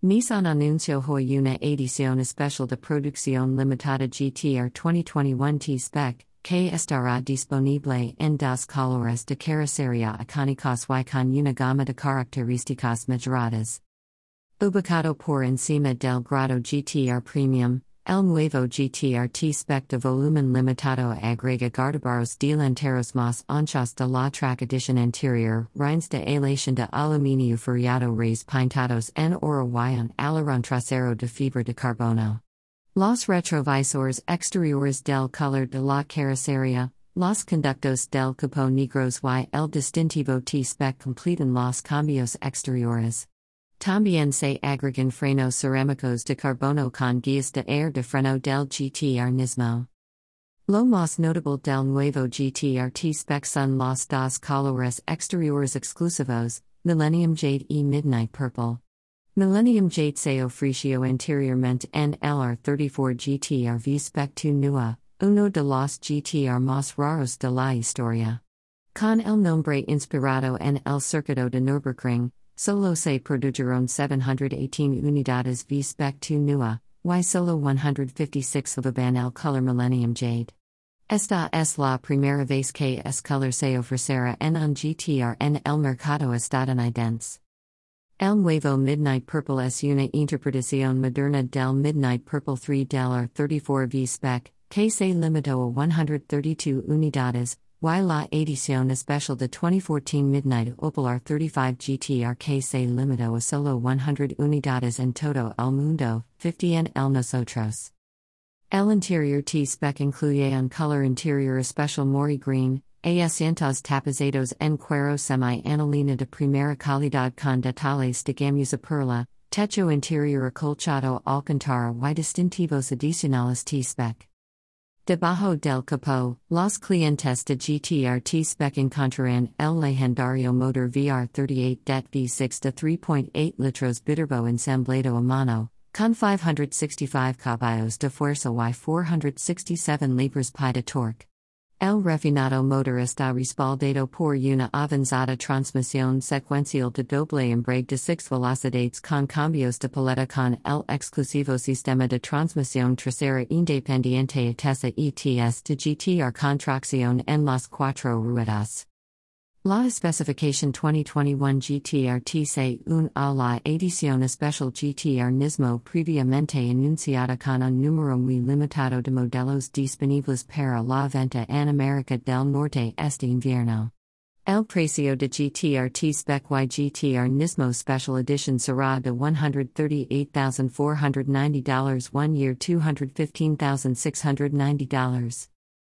Nissan anunció hoy una edición especial de producción limitada GTR 2021 T-Spec, que estará disponible en dos colores de carrocería icónicos y con una gama de características mejoradas. Ubicado por encima del grado GTR Premium, el nuevo GTR T-Spec de volumen limitado agrega guardabarros delanteros más anchos de la track edition anterior, rines de aleación de aluminio furiado rays pintados en oro y un alerón trasero de fibra de carbono. Los retrovisores exteriores del color de la carrocería, los conductos del capó negros y el distintivo T-Spec completan los cambios exteriores. También agregan frenos cerámicos de carbono con guías de air de freno del GTR Nismo. Lo más notable del nuevo GTR T-Spec son los dos colores exteriores exclusivos, Millennium Jade y Midnight Purple. Millennium Jade se ofreció anteriormente en LR34 GTR V-Spec 2 Nür, uno de los GTR más raros de la historia. Con el nombre inspirado en el circuito de Nürburgring, Solo se produjeron 718 unidades V spec 2 Nür, y solo 156 van el color Millennium Jade. Esta es la primera vez que es color se ofrecerá en un GTR en el mercado estadounidense. El nuevo Midnight Purple es una interpretación moderna del Midnight Purple 3 del 34 V spec, que se limitó a 132 unidades, y la edición especial de 2014 Midnight Opal R35 GTR que se limitó a solo 100 unidades en todo el mundo, 50 en el nosotros. El interior T-Spec incluye un color interior especial Mori Green, asientos tapizados en cuero semi-anilina de primera calidad con detalles de gamuza perla, techo interior acolchado alcantara y distintivos adicionales T-Spec. Debajo del capó, los clientes de GTR T-Spec encontrarán el legendario motor VR38 DET V6 de 3.8 litros biturbo ensamblado a mano, con 565 caballos de fuerza y 467 libras-pie de torque. El refinado motor está respaldado por una avanzada transmisión secuencial de doble embrague de 6 velocidades con cambios de paleta con el exclusivo sistema de transmisión trasera independiente ATTESA ETS de GTR con tracción en las cuatro ruedas. La especificación 2021 GTR TC un a la edición especial GTR Nismo previamente anunciada con un número muy limitado de modelos disponibles para la venta en América del Norte este invierno. El precio de GTR T-Spec y GTR Nismo Special Edition será de $138,490 one year $215,690.